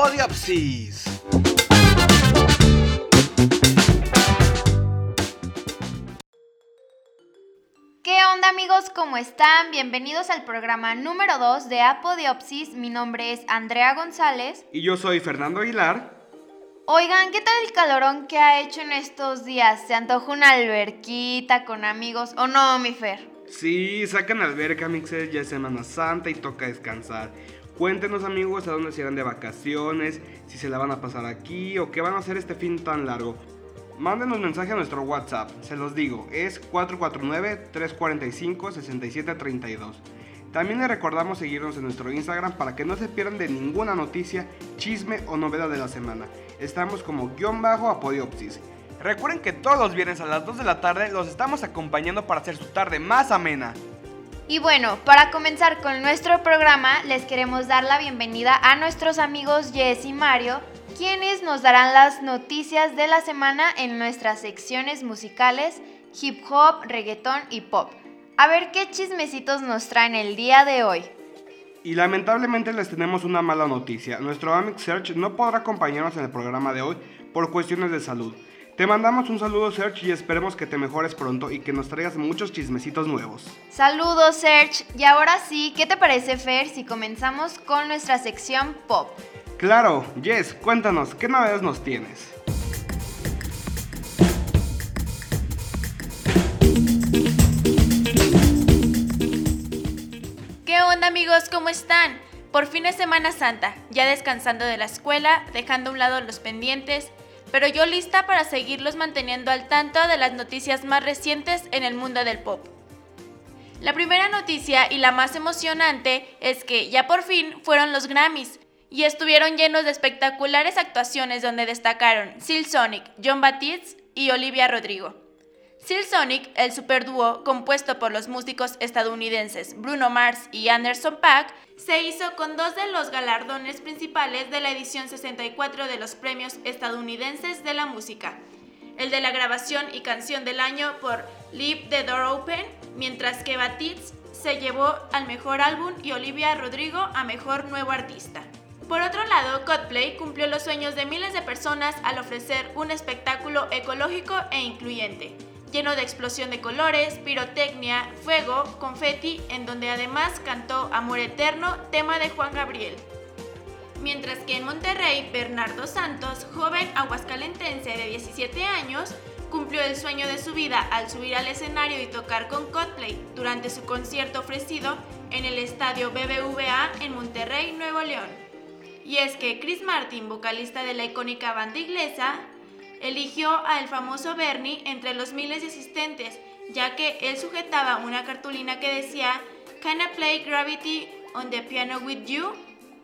Apodiopsis. ¿Qué onda amigos? ¿Cómo están? Bienvenidos al programa número 2 de Apodiopsis. Mi nombre es Andrea González. Y yo soy Fernando Aguilar. Oigan, ¿qué tal el calorón que ha hecho en estos días? ¿Se antoja una alberquita con amigos o no, mi Fer? Sí, sacan alberca, mixes, ya es Semana Santa y toca descansar. Cuéntenos amigos a dónde se irán de vacaciones, si se la van a pasar aquí o qué van a hacer este fin tan largo. Mándenos mensaje a nuestro WhatsApp, se los digo, es 449-345-6732. También les recordamos seguirnos en nuestro Instagram para que no se pierdan de ninguna noticia, chisme o novedad de la semana. Estamos como guion bajo apodiopsis. Recuerden que todos los viernes a las 2 de la tarde los estamos acompañando para hacer su tarde más amena. Y bueno, para comenzar con nuestro programa, les queremos dar la bienvenida a nuestros amigos Jess y Mario, quienes nos darán las noticias de la semana en nuestras secciones musicales hip hop, reggaetón y pop. A ver qué chismecitos nos traen el día de hoy. Y lamentablemente les tenemos una mala noticia. Nuestro Amic Search no podrá acompañarnos en el programa de hoy por cuestiones de salud. Te mandamos un saludo Search y esperemos que te mejores pronto y que nos traigas muchos chismecitos nuevos. Saludos Search. Y ahora sí, ¿qué te parece Fer si comenzamos con nuestra sección pop? Claro, Jess, cuéntanos, ¿qué novedades nos tienes? ¿Qué onda amigos? ¿Cómo están? Por fin es Semana Santa, ya descansando de la escuela, dejando a un lado los pendientes, pero yo lista para seguirlos manteniendo al tanto de las noticias más recientes en el mundo del pop. La primera noticia y la más emocionante es que ya por fin fueron los Grammys y estuvieron llenos de espectaculares actuaciones donde destacaron Sil Sonic, John Batiste y Olivia Rodrigo. Seal Sonic, el superdúo compuesto por los músicos estadounidenses Bruno Mars y Anderson Paak, se hizo con dos de los galardones principales de la edición 64 de los premios estadounidenses de la música. El de la grabación y canción del año por Leave the Door Open, mientras que Batiste se llevó al mejor álbum y Olivia Rodrigo a mejor nuevo artista. Por otro lado, Coldplay cumplió los sueños de miles de personas al ofrecer un espectáculo ecológico e incluyente lleno de explosión de colores, pirotecnia, fuego, confeti, en donde además cantó Amor Eterno, tema de Juan Gabriel. Mientras que en Monterrey, Bernardo Santos, joven aguascalentense de 17 años, cumplió el sueño de su vida al subir al escenario y tocar con Coldplay durante su concierto ofrecido en el estadio BBVA en Monterrey, Nuevo León. Y es que Chris Martin, vocalista de la icónica banda inglesa, eligió al famoso Bernie entre los miles de asistentes, ya que él sujetaba una cartulina que decía Can I play Gravity on the piano with you?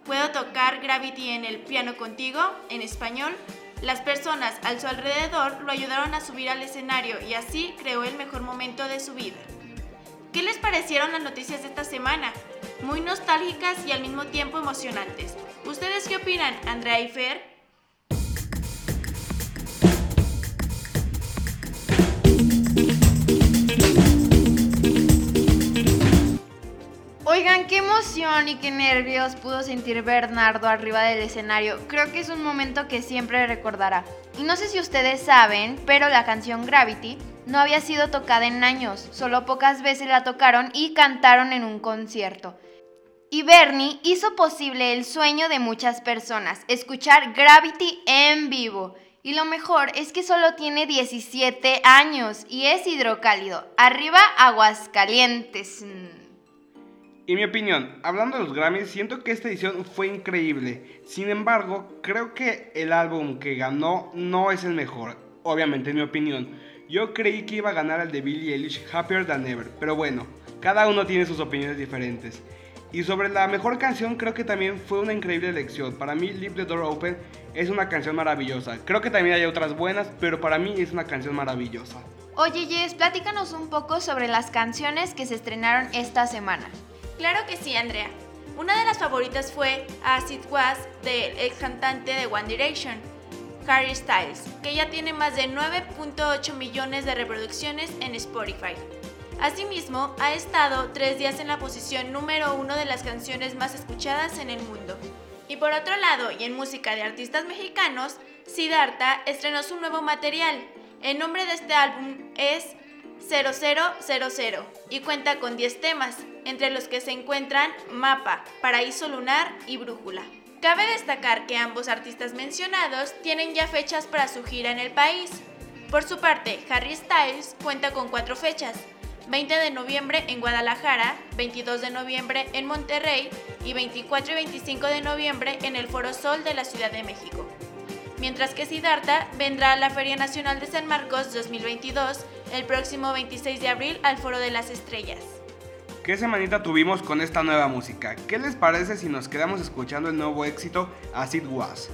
¿Puedo tocar Gravity en el piano contigo? En español. Las personas al su alrededor lo ayudaron a subir al escenario y así creó el mejor momento de su vida. ¿Qué les parecieron las noticias de esta semana? Muy nostálgicas y al mismo tiempo emocionantes. ¿Ustedes qué opinan, Andrea y Fer? Oigan, qué emoción y qué nervios pudo sentir Bernardo arriba del escenario. Creo que es un momento que siempre recordará. Y no sé si ustedes saben, pero la canción Gravity no había sido tocada en años, solo pocas veces la tocaron y cantaron en un concierto. Y Bernie hizo posible el sueño de muchas personas, escuchar Gravity en vivo. Y lo mejor es que solo tiene 17 años y es hidrocálido. Arriba, aguas Y mi opinión, hablando de los Grammys, siento que esta edición fue increíble. Sin embargo, creo que el álbum que ganó no es el mejor. Obviamente, en mi opinión. Yo creí que iba a ganar el de Billie Eilish Happier Than Ever, pero bueno, cada uno tiene sus opiniones diferentes. Y sobre la mejor canción, creo que también fue una increíble elección. Para mí, Leave the Door Open es una canción maravillosa. Creo que también hay otras buenas, pero para mí es una canción maravillosa. Oye, Jess, platícanos un poco sobre las canciones que se estrenaron esta semana. Claro que sí, Andrea. Una de las favoritas fue As It Was del ex cantante de One Direction, Harry Styles, que ya tiene más de 9.8 millones de reproducciones en Spotify. Asimismo, ha estado tres días en la posición número uno de las canciones más escuchadas en el mundo. Y por otro lado, y en música de artistas mexicanos, Siddhartha estrenó su nuevo material. El nombre de este álbum es 0000 y cuenta con 10 temas, entre los que se encuentran Mapa, Paraíso Lunar y Brújula. Cabe destacar que ambos artistas mencionados tienen ya fechas para su gira en el país. Por su parte, Harry Styles cuenta con cuatro fechas, 20 de noviembre en Guadalajara, 22 de noviembre en Monterrey y 24 y 25 de noviembre en el Foro Sol de la Ciudad de México. Mientras que Siddhartha vendrá a la Feria Nacional de San Marcos 2022 el próximo 26 de abril al Foro de las Estrellas. ¿Qué semanita tuvimos con esta nueva música? ¿Qué les parece si nos quedamos escuchando el nuevo éxito As It Was?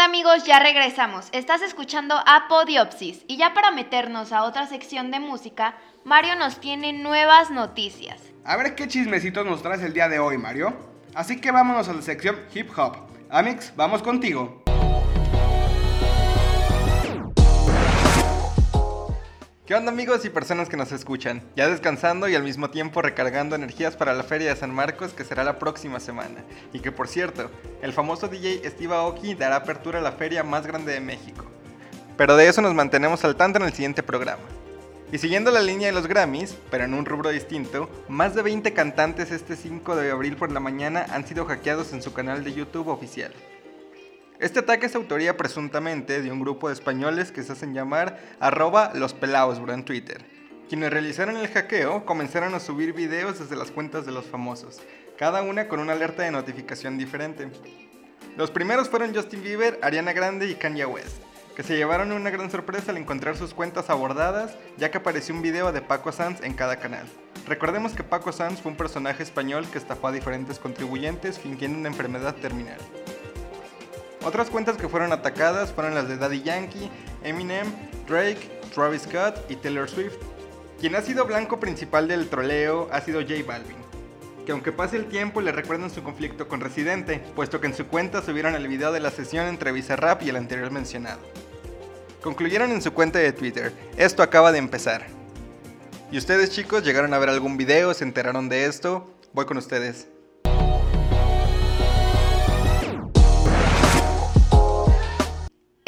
Amigos? Ya regresamos. Estás escuchando Apodiopsis y ya para meternos a otra sección de música, Mario nos tiene nuevas noticias. A ver qué chismecitos nos traes el día de hoy, Mario. Así que vámonos a la sección Hip Hop. Amix, vamos contigo. ¿Qué onda amigos y personas que nos escuchan? Ya descansando y al mismo tiempo recargando energías para la Feria de San Marcos que será la próxima semana. Y que por cierto, el famoso DJ Steve Aoki dará apertura a la feria más grande de México. Pero de eso nos mantenemos al tanto en el siguiente programa. Y siguiendo la línea de los Grammys, pero en un rubro distinto, más de 20 cantantes este 5 de abril por la mañana han sido hackeados en su canal de YouTube oficial. Este ataque es autoría presuntamente de un grupo de españoles que se hacen llamar arroba los pelaos en Twitter. Quienes realizaron el hackeo comenzaron a subir videos desde las cuentas de los famosos, cada una con una alerta de notificación diferente. Los primeros fueron Justin Bieber, Ariana Grande y Kanye West, que se llevaron una gran sorpresa al encontrar sus cuentas abordadas, ya que apareció un video de Paco Sanz en cada canal. Recordemos que Paco Sanz fue un personaje español que estafó a diferentes contribuyentes fingiendo una enfermedad terminal. Otras cuentas que fueron atacadas fueron las de Daddy Yankee, Eminem, Drake, Travis Scott y Taylor Swift. Quien ha sido blanco principal del troleo ha sido J Balvin, que aunque pase el tiempo le recuerdan su conflicto con Residente, puesto que en su cuenta subieron el video de la sesión entre Bizarrap y el anterior mencionado. Concluyeron en su cuenta de Twitter, esto acaba de empezar. ¿Y ustedes chicos llegaron a ver algún video, se enteraron de esto? Voy con ustedes.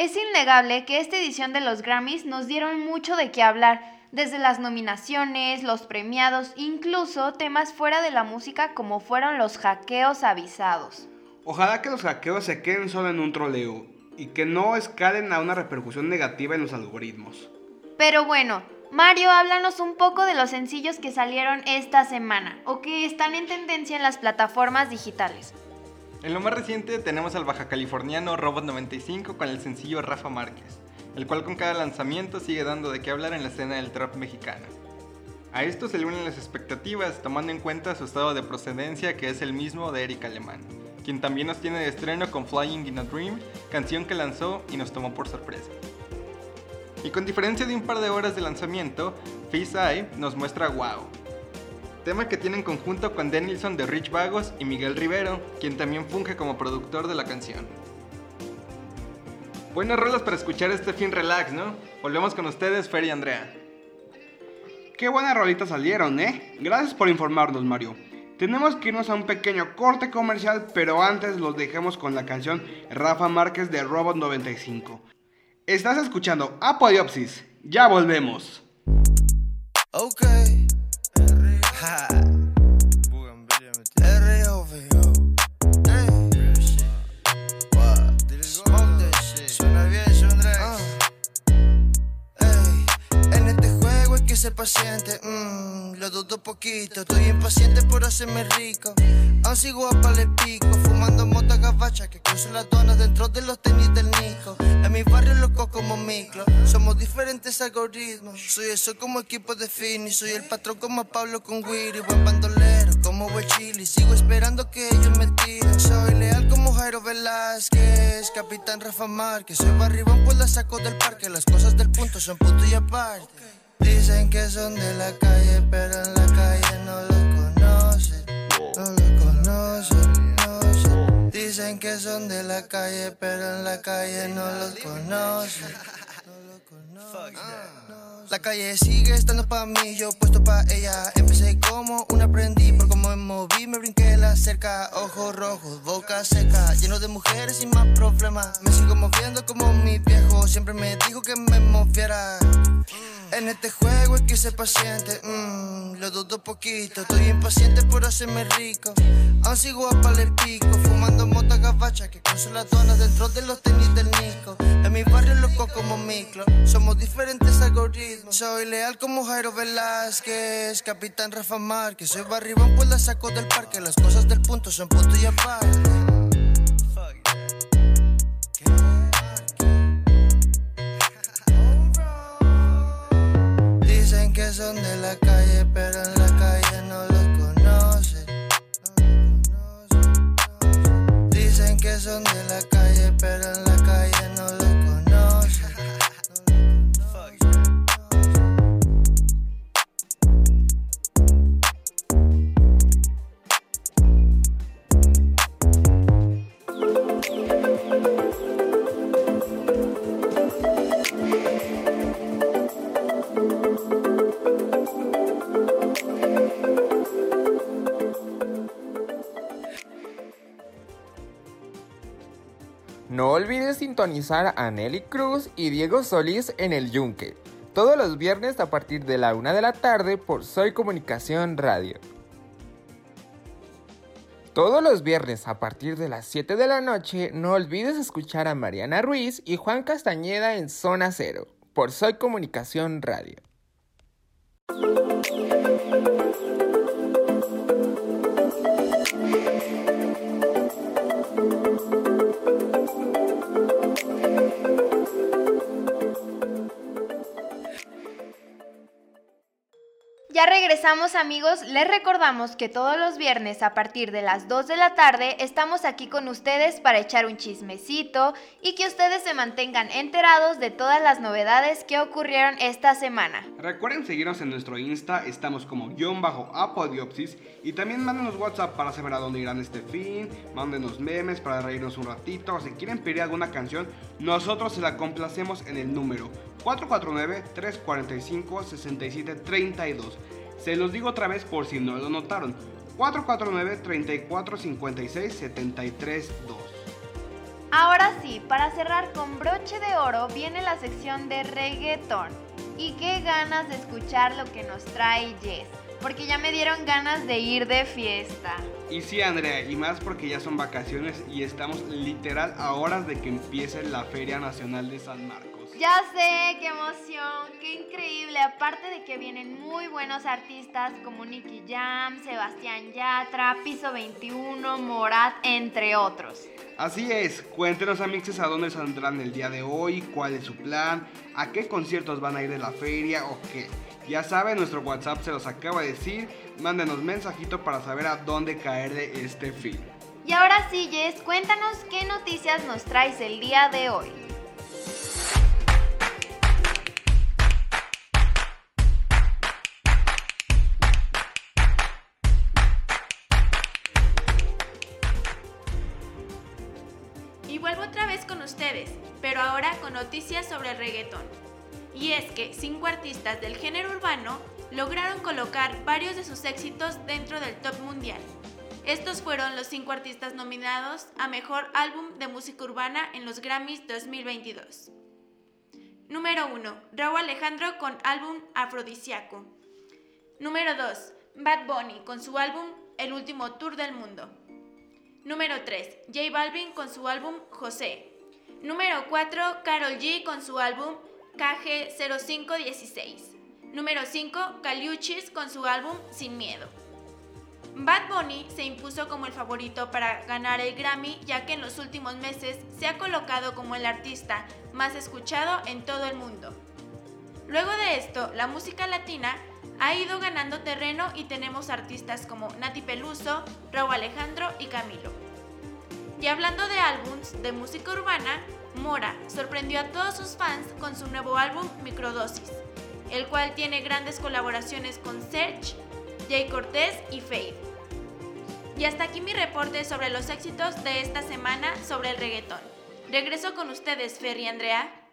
Es innegable que esta edición de los Grammys nos dieron mucho de qué hablar, desde las nominaciones, los premiados, incluso temas fuera de la música como fueron los hackeos avisados. Ojalá que los hackeos se queden solo en un troleo y que no escalen a una repercusión negativa en los algoritmos. Pero bueno, Mario, háblanos un poco de los sencillos que salieron esta semana o que están en tendencia en las plataformas digitales. En lo más reciente tenemos al baja californiano Robot 95 con el sencillo Rafa Márquez, el cual con cada lanzamiento sigue dando de qué hablar en la escena del trap mexicano. A esto se le unen las expectativas tomando en cuenta su estado de procedencia que es el mismo de Eric Alemán, quien también nos tiene de estreno con Flying in a Dream, canción que lanzó y nos tomó por sorpresa. Y con diferencia de un par de horas de lanzamiento, Face Eye nos muestra Wow, tema que tiene en conjunto con Denilson de Rich Vagos y Miguel Rivero, quien también funge como productor de la canción. Buenas rolas para escuchar este fin relax, ¿no? Volvemos con ustedes, Fer y Andrea. Qué buenas rolitas salieron, ¿eh? Gracias por informarnos, Mario. Tenemos que irnos a un pequeño corte comercial, pero antes los dejamos con la canción Rafa Márquez de Robot 95. Estás escuchando Apodiopsis. Ya volvemos. Okay. Ser paciente. mm, lo dudo poquito. Estoy impaciente por hacerme rico. Aún sigo a pale pico. Fumando mota gabacha que cruzo las donas dentro de los tenis del Nico. En mi barrio loco como micro. Somos diferentes algoritmos. Soy eso como equipo de Fini. Soy el patrón como Pablo con Wiri. Buen bandolero como chili. Sigo esperando que ellos me tiren. Soy leal como Jairo Velázquez. Capitán Rafa Márquez. Soy barribón pues la saco del parque. Las cosas del punto son punto y aparte. Dicen que son de la calle, pero en la calle no los conocen. No los conocen, conocen. Dicen que son de la calle, pero en la calle no los conocen. No los conocen. La calle sigue estando pa' mí, yo puesto pa' ella. Empecé como un aprendiz, por como me moví, me brinqué la cerca. Ojos rojos, boca seca, lleno de mujeres y más problemas. Me sigo moviendo como mi viejo, siempre me dijo que me moviera. En este juego hay que ser paciente, mm, lo dudo poquito. Estoy impaciente por hacerme rico. Aún sigo a pale pico, fumando mota gabacha que cruzo las donas dentro de los tenis del Nico. En mi barrio loco como micro, somos diferentes algoritmos. Soy leal como Jairo Velázquez, capitán Rafa Márquez. Soy barribón pues la saco del parque. Las cosas del punto son punto y aparte. Sintonizar a Nelly Cruz y Diego Solís en el Yunque, todos los viernes a partir de la una de la tarde por Soy Comunicación Radio. Todos los viernes a partir de las 7 de la noche, no olvides escuchar a Mariana Ruiz y Juan Castañeda en Zona Cero, por Soy Comunicación Radio. Regresamos amigos, les recordamos que todos los viernes a partir de las 2 de la tarde estamos aquí con ustedes para echar un chismecito y que ustedes se mantengan enterados de todas las novedades que ocurrieron esta semana. Recuerden seguirnos en nuestro Insta, estamos como guion bajo apodiopsis y también mándenos WhatsApp para saber a dónde irán este fin, mándenos memes para reírnos un ratito o si quieren pedir alguna canción, nosotros se la complacemos en el número 449-345-6732. Se los digo otra vez por si no lo notaron. 449-3456-732. Ahora sí, para cerrar con broche de oro viene la sección de reggaeton. Y qué ganas de escuchar lo que nos trae Jess, porque ya me dieron ganas de ir de fiesta. Y sí, Andrea, y más porque ya son vacaciones y estamos literal a horas de que empiece la Feria Nacional de San Marcos. Ya sé, qué emoción, qué increíble. Aparte de que vienen muy buenos artistas como Nicky Jam, Sebastián Yatra, Piso 21, Morat, entre otros. Así es, cuéntenos amixes a dónde saldrán el día de hoy, cuál es su plan, a qué conciertos van a ir de la feria o qué. Ya saben, nuestro WhatsApp se los acaba de decir, mándenos mensajito para saber a dónde caer de este film. Y ahora sí, Jess, cuéntanos qué noticias nos traes el día de hoy. Noticias sobre el. Y es que cinco artistas del género urbano lograron colocar varios de sus éxitos dentro del top mundial. Estos fueron los cinco artistas nominados a Mejor Álbum de Música Urbana en los Grammys 2022. Número 1. Raúl Alejandro con álbum Afrodisiaco. Número 2. Bad Bunny con su álbum El Último Tour del Mundo. Número 3. J Balvin con su álbum José. Número 4. Carol G con su álbum KG0516. Número 5. Caliuchis con su álbum Sin Miedo. Bad Bunny se impuso como el favorito para ganar el Grammy ya que en los últimos meses se ha colocado como el artista más escuchado en todo el mundo. Luego de esto, la música latina ha ido ganando terreno y tenemos artistas como Nati Peluso, Raúl Alejandro y Camilo. Y hablando de álbums de música urbana, Mora sorprendió a todos sus fans con su nuevo álbum Microdosis, el cual tiene grandes colaboraciones con Serge, Jay Cortés y Faith. Y hasta aquí mi reporte sobre los éxitos de esta semana sobre el reggaetón. Regreso con ustedes, Fer y Andrea.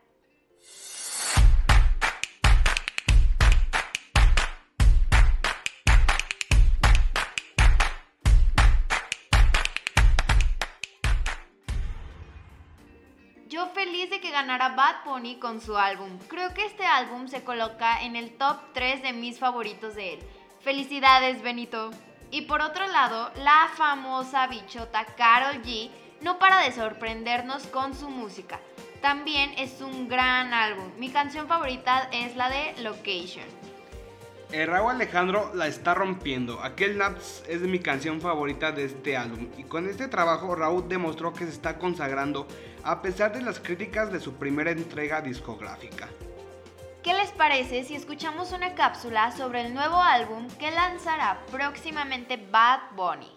Yo feliz de que ganara Bad Bunny con su álbum. Creo que este álbum se coloca en el top 3 de mis favoritos de él. Felicidades, Benito. Y por otro lado, la famosa bichota Carol G no para de sorprendernos con su música. También es un gran álbum. Mi canción favorita es la de Location. El Raúl Alejandro la está rompiendo. Aquel Naps es mi canción favorita de este álbum. Y con este trabajo Raúl demostró que se está consagrando a pesar de las críticas de su primera entrega discográfica. ¿Qué les parece si escuchamos una cápsula sobre el nuevo álbum que lanzará próximamente Bad Bunny?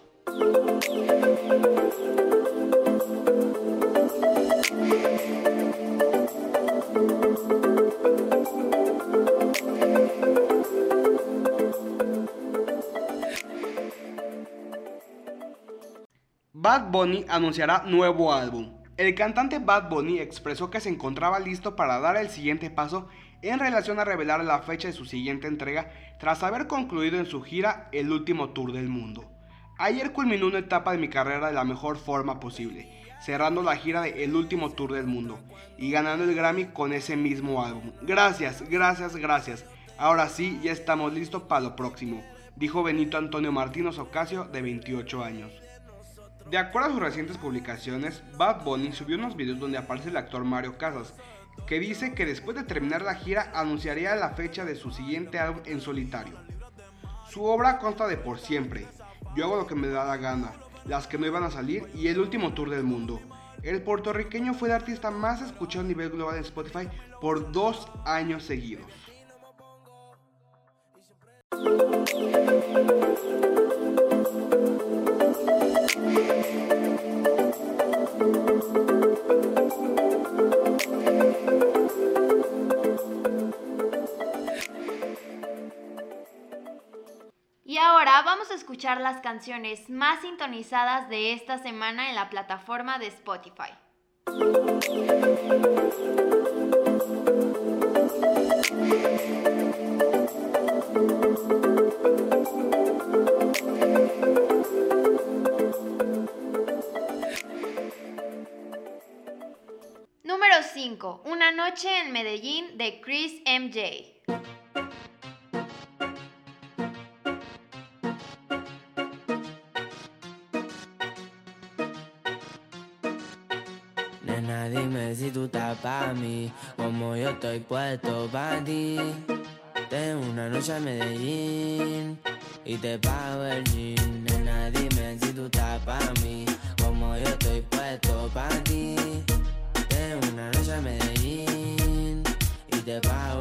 Bad Bunny anunciará nuevo álbum. El cantante Bad Bunny expresó que se encontraba listo para dar el siguiente paso en relación a revelar la fecha de su siguiente entrega tras haber concluido en su gira el último tour del mundo. Ayer culminó una etapa de mi carrera de la mejor forma posible, cerrando la gira de El último tour del mundo y ganando el Grammy con ese mismo álbum. Gracias, gracias, gracias. Ahora sí, ya estamos listos para lo próximo, dijo Benito Antonio Martínez Ocasio de 28 años. De acuerdo a sus recientes publicaciones, Bad Bunny subió unos videos donde aparece el actor Mario Casas, que dice que después de terminar la gira anunciaría la fecha de su siguiente álbum en solitario. Su obra consta de Por Siempre, Yo hago lo que me da la gana, Las que no iban a salir y El último tour del mundo. El puertorriqueño fue el artista más escuchado a nivel global en Spotify por dos años seguidos. Vamos a escuchar las canciones más sintonizadas de esta semana en la plataforma de Spotify. Número 5. Una noche en Medellín de Chris MJ. Como yo estoy puesto para ti. Tengo una noche en Medellín y te pago el jean. Nena, dime si tú estás para mí, como yo estoy puesto para ti. Tengo una noche en Medellín y te pago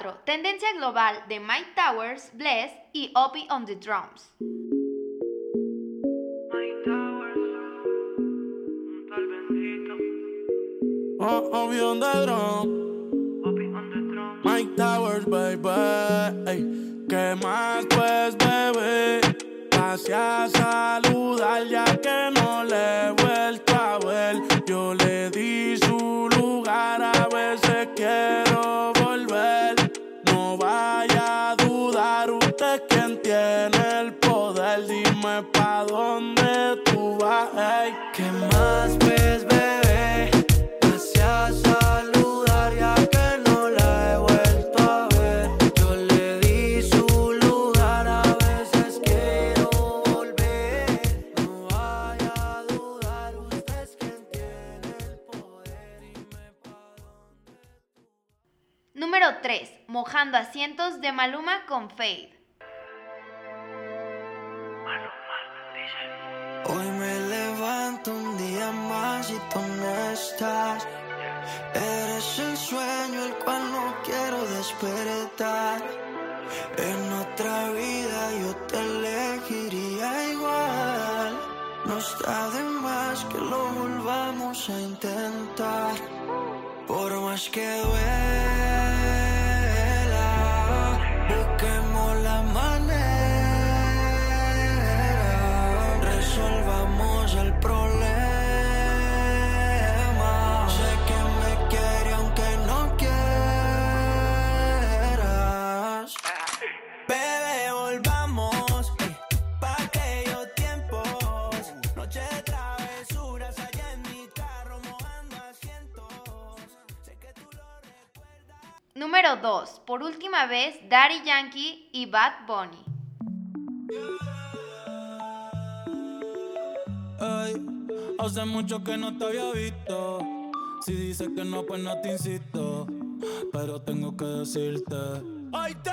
4. Tendencia global de Mike Towers, Bless y Opie on the Drums. Oh, Obi on the drum. Mike Towers, baby. Ey, ¿Qué más pues, bebé? Pase a saludar ya que no le he vuelto Número 3. Mojando asientos de Maluma con Fade. Tú no estás. Eres el sueño el cual no quiero despertar. En otra vida yo te elegiría igual. No está de más que lo volvamos a intentar. Por más que duela, busquemos la manera. Resolvamos el problema. 2. Por última vez, Daddy Yankee y Bad Bunny. Ey, hace mucho que no te había visto. Si dices que no, pues no te insisto. Pero tengo que decirte. Hoy te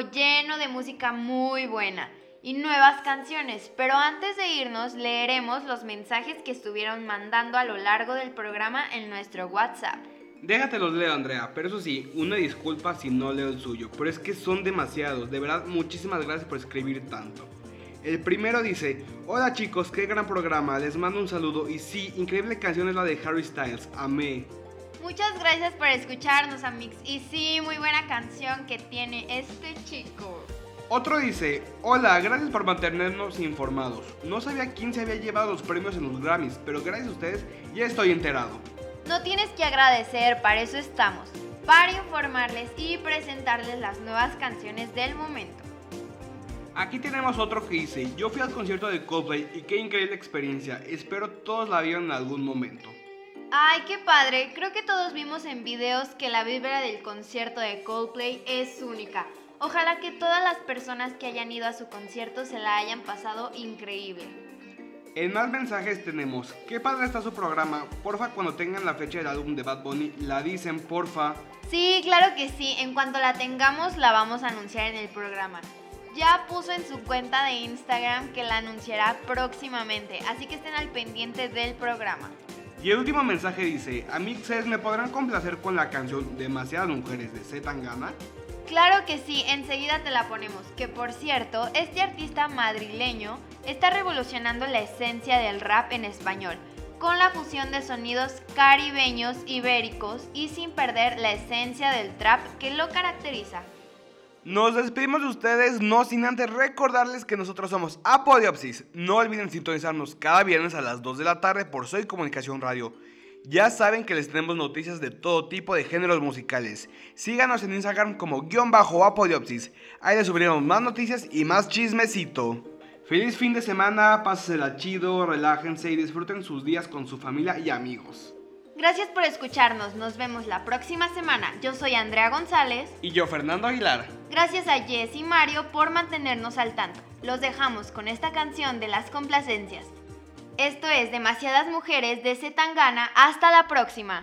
lleno de música muy buena y nuevas canciones, pero antes de irnos leeremos los mensajes que estuvieron mandando a lo largo del programa en nuestro WhatsApp. Déjate los leo, Andrea, pero eso sí, una disculpa si no leo el suyo, pero es que son demasiados. De verdad, muchísimas gracias por escribir tanto. El primero dice, hola chicos, qué gran programa, les mando un saludo y sí, increíble canción es la de Harry Styles, amé. Muchas gracias por escucharnos, Amix. Y sí, muy buena canción que tiene este chico. Otro dice, hola, gracias por mantenernos informados. No sabía quién se había llevado los premios en los Grammys, pero gracias a ustedes ya estoy enterado. No tienes que agradecer, para eso estamos, para informarles y presentarles las nuevas canciones del momento. Aquí tenemos otro que dice, yo fui al concierto de Coldplay y qué increíble experiencia, espero todos la vieron en algún momento. Ay, qué padre. Creo que todos vimos en videos que la vibra del concierto de Coldplay es única. Ojalá que todas las personas que hayan ido a su concierto se la hayan pasado increíble. En más mensajes tenemos, qué padre está su programa, porfa cuando tengan la fecha del álbum de Bad Bunny, la dicen, porfa. Sí, claro que sí, en cuanto la tengamos la vamos a anunciar en el programa. Ya puso en su cuenta de Instagram que la anunciará próximamente, así que estén al pendiente del programa. Y el último mensaje dice, Amixes, ¿me podrán complacer con la canción Demasiadas Mujeres de Z Tangana? Claro que sí, enseguida te la ponemos. Que por cierto, este artista madrileño está revolucionando la esencia del rap en español, con la fusión de sonidos caribeños, ibéricos y sin perder la esencia del trap que lo caracteriza. Nos despedimos de ustedes, no sin antes recordarles que nosotros somos Apodiopsis. No olviden sintonizarnos cada viernes a las 2 de la tarde por Soy Comunicación Radio. Ya saben que les tenemos noticias de todo tipo de géneros musicales. Síganos en Instagram como guion bajo Apodiopsis. Ahí les subiremos más noticias y más chismecito. Feliz fin de semana, pásensela chido, relájense y disfruten sus días con su familia y amigos. Gracias por escucharnos, nos vemos la próxima semana. Yo soy Andrea González. Y yo, Fernando Aguilar. Gracias a Jess y Mario por mantenernos al tanto. Los dejamos con esta canción de las complacencias. Esto es Demasiadas Mujeres de Zetangana. Hasta la próxima.